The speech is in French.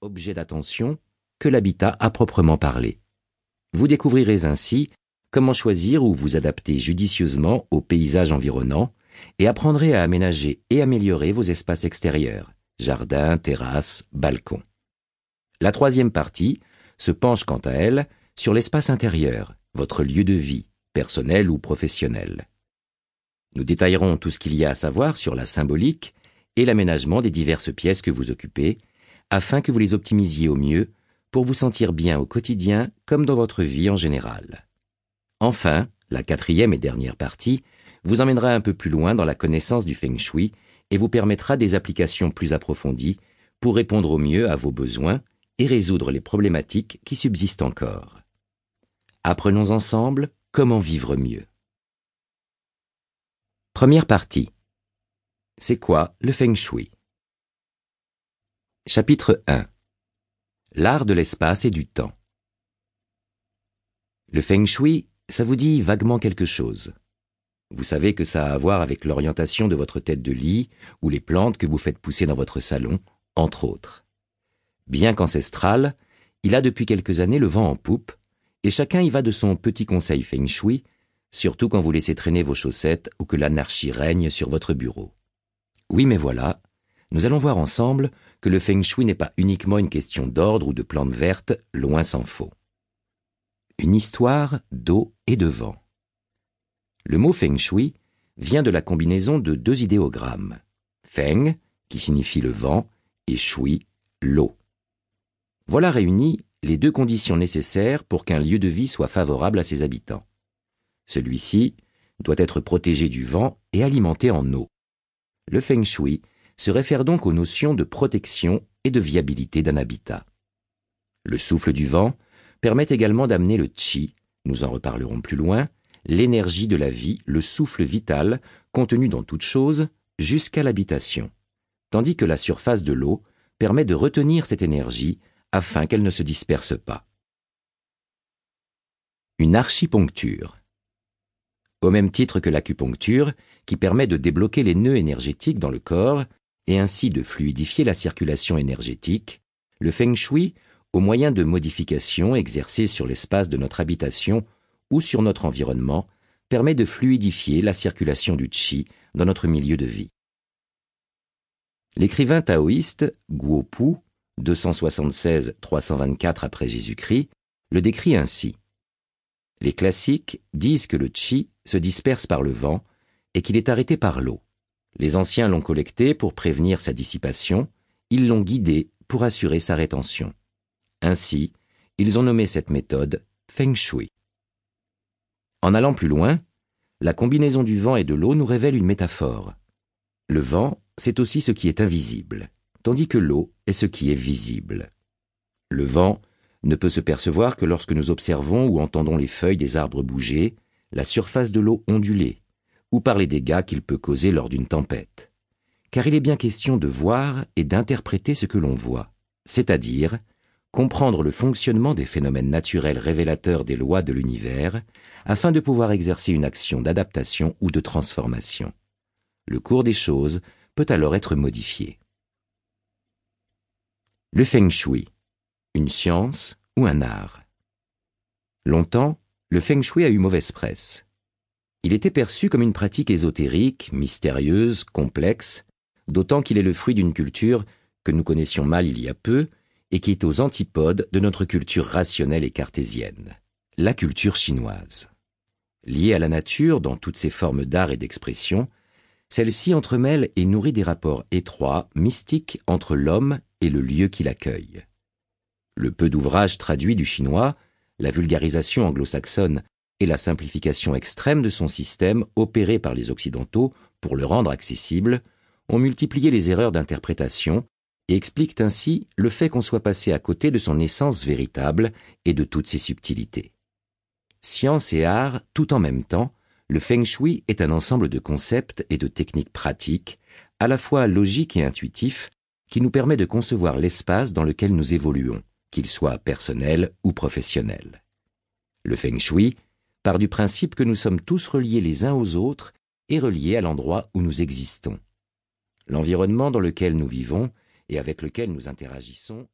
objet d'attention que l'habitat à proprement parler. Vous découvrirez ainsi comment choisir ou vous adapter judicieusement au paysage environnant et apprendrez à aménager et améliorer vos espaces extérieurs, jardins, terrasses, balcons. La troisième partie se penche quant à elle sur l'espace intérieur, votre lieu de vie, personnel ou professionnel. Nous détaillerons tout ce qu'il y a à savoir sur la symbolique et l'aménagement des diverses pièces que vous occupez, afin que vous les optimisiez au mieux pour vous sentir bien au quotidien comme dans votre vie en général. Enfin, la quatrième et dernière partie vous emmènera un peu plus loin dans la connaissance du feng shui et vous permettra des applications plus approfondies pour répondre au mieux à vos besoins et résoudre les problématiques qui subsistent encore. Apprenons ensemble comment vivre mieux. Première partie. C'est quoi le feng shui? Chapitre 1 L'art de l'espace et du temps. Le feng shui, ça vous dit vaguement quelque chose. Vous savez que ça a à voir avec l'orientation de votre tête de lit ou les plantes que vous faites pousser dans votre salon, entre autres. Bien qu'ancestral, il a depuis quelques années le vent en poupe, et chacun y va de son petit conseil feng shui, surtout quand vous laissez traîner vos chaussettes ou que l'anarchie règne sur votre bureau. Oui, mais voilà, nous allons voir ensemble que le feng shui n'est pas uniquement une question d'ordre ou de plantes vertes, loin s'en faut. Une histoire d'eau et de vent. Le mot feng shui vient de la combinaison de deux idéogrammes. Feng, qui signifie le vent, et shui, l'eau. Voilà réunies les deux conditions nécessaires pour qu'un lieu de vie soit favorable à ses habitants. Celui-ci doit être protégé du vent et alimenté en eau. Le feng shui se réfère donc aux notions de protection et de viabilité d'un habitat. Le souffle du vent permet également d'amener le chi, nous en reparlerons plus loin, l'énergie de la vie, le souffle vital contenu dans toute chose, jusqu'à l'habitation, tandis que la surface de l'eau permet de retenir cette énergie afin qu'elle ne se disperse pas. Une archiponcture. Au même titre que l'acupuncture, qui permet de débloquer les nœuds énergétiques dans le corps et ainsi de fluidifier la circulation énergétique, le feng shui, au moyen de modifications exercées sur l'espace de notre habitation ou sur notre environnement, permet de fluidifier la circulation du qi dans notre milieu de vie. L'écrivain taoïste Guo Pu, 276-324 après Jésus-Christ, le décrit ainsi. Les classiques disent que le qi se disperse par le vent et qu'il est arrêté par l'eau. Les anciens l'ont collecté pour prévenir sa dissipation, ils l'ont guidé pour assurer sa rétention. Ainsi, ils ont nommé cette méthode Feng Shui. En allant plus loin, la combinaison du vent et de l'eau nous révèle une métaphore. Le vent, c'est aussi ce qui est invisible, tandis que l'eau est ce qui est visible. Le vent ne peut se percevoir que lorsque nous observons ou entendons les feuilles des arbres bouger, la surface de l'eau onduler, ou par les dégâts qu'il peut causer lors d'une tempête. Car il est bien question de voir et d'interpréter ce que l'on voit, c'est-à-dire comprendre le fonctionnement des phénomènes naturels révélateurs des lois de l'univers, afin de pouvoir exercer une action d'adaptation ou de transformation. Le cours des choses peut alors être modifié. Le feng shui, une science ou un art? Longtemps, le feng shui a eu mauvaise presse. Il était perçu comme une pratique ésotérique, mystérieuse, complexe, d'autant qu'il est le fruit d'une culture que nous connaissions mal il y a peu et qui est aux antipodes de notre culture rationnelle et cartésienne, la culture chinoise. Liée à la nature dans toutes ses formes d'art et d'expression, celle-ci entremêle et nourrit des rapports étroits, mystiques entre l'homme et le lieu qui l'accueille. Le peu d'ouvrages traduits du chinois, la vulgarisation anglo-saxonne et la simplification extrême de son système opérée par les Occidentaux pour le rendre accessible ont multiplié les erreurs d'interprétation et expliquent ainsi le fait qu'on soit passé à côté de son essence véritable et de toutes ses subtilités. Science et art tout en même temps, le feng shui est un ensemble de concepts et de techniques pratiques, à la fois logiques et intuitifs, qui nous permet de concevoir l'espace dans lequel nous évoluons, qu'il soit personnel ou professionnel. Le feng shui part du principe que nous sommes tous reliés les uns aux autres et reliés à l'endroit où nous existons. L'environnement dans lequel nous vivons et avec lequel nous interagissons